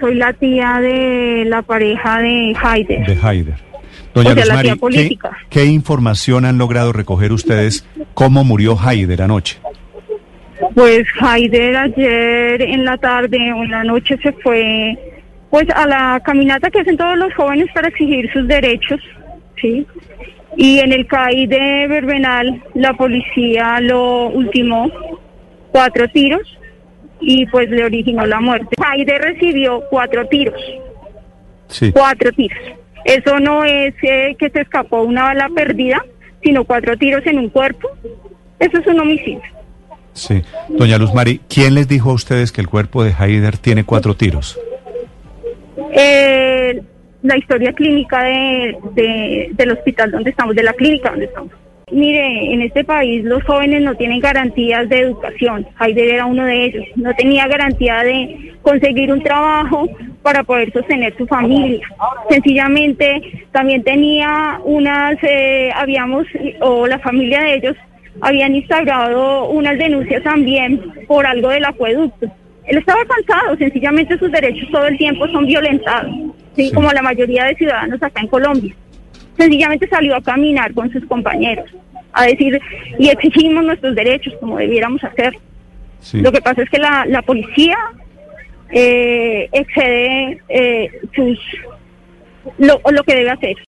Soy la tía de la pareja de Haider. de Haider. Doña O sea, la Luz tía Mari, ¿qué, política. qué información han logrado recoger ustedes? ¿Cómo murió Haider anoche? Pues Haider ayer en la tarde o en la noche se fue pues a la caminata que hacen todos los jóvenes para exigir sus derechos, ¿sí? Y en el CAI de Verbenal la policía lo ultimó cuatro tiros y pues le originó la muerte. Haider recibió cuatro tiros. Sí. cuatro tiros. Eso no es eh, que se escapó una bala perdida, sino cuatro tiros en un cuerpo. Eso es un homicidio. Sí. Doña Luz Mari, ¿quién les dijo a ustedes que el cuerpo de Haider tiene cuatro tiros? Eh, la historia clínica de, de- del hospital donde estamos, de la clínica donde estamos. Mire, en este país los jóvenes no tienen garantías de educación. Haider era uno de ellos. No tenía garantía de conseguir un trabajo para poder sostener su familia. Sencillamente también tenía unas, eh, habíamos, o la familia de ellos habían instaurado unas denuncias también por algo del acueducto. Él estaba cansado, sencillamente sus derechos todo el tiempo son violentados, ¿sí? Sí. como la mayoría de ciudadanos acá en Colombia. Sencillamente salió a caminar con sus compañeros, a decir, y exigimos nuestros derechos como debiéramos hacer. Sí. Lo que pasa es que la, la policía eh, excede eh, sus lo, lo que debe hacer.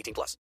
18 plus.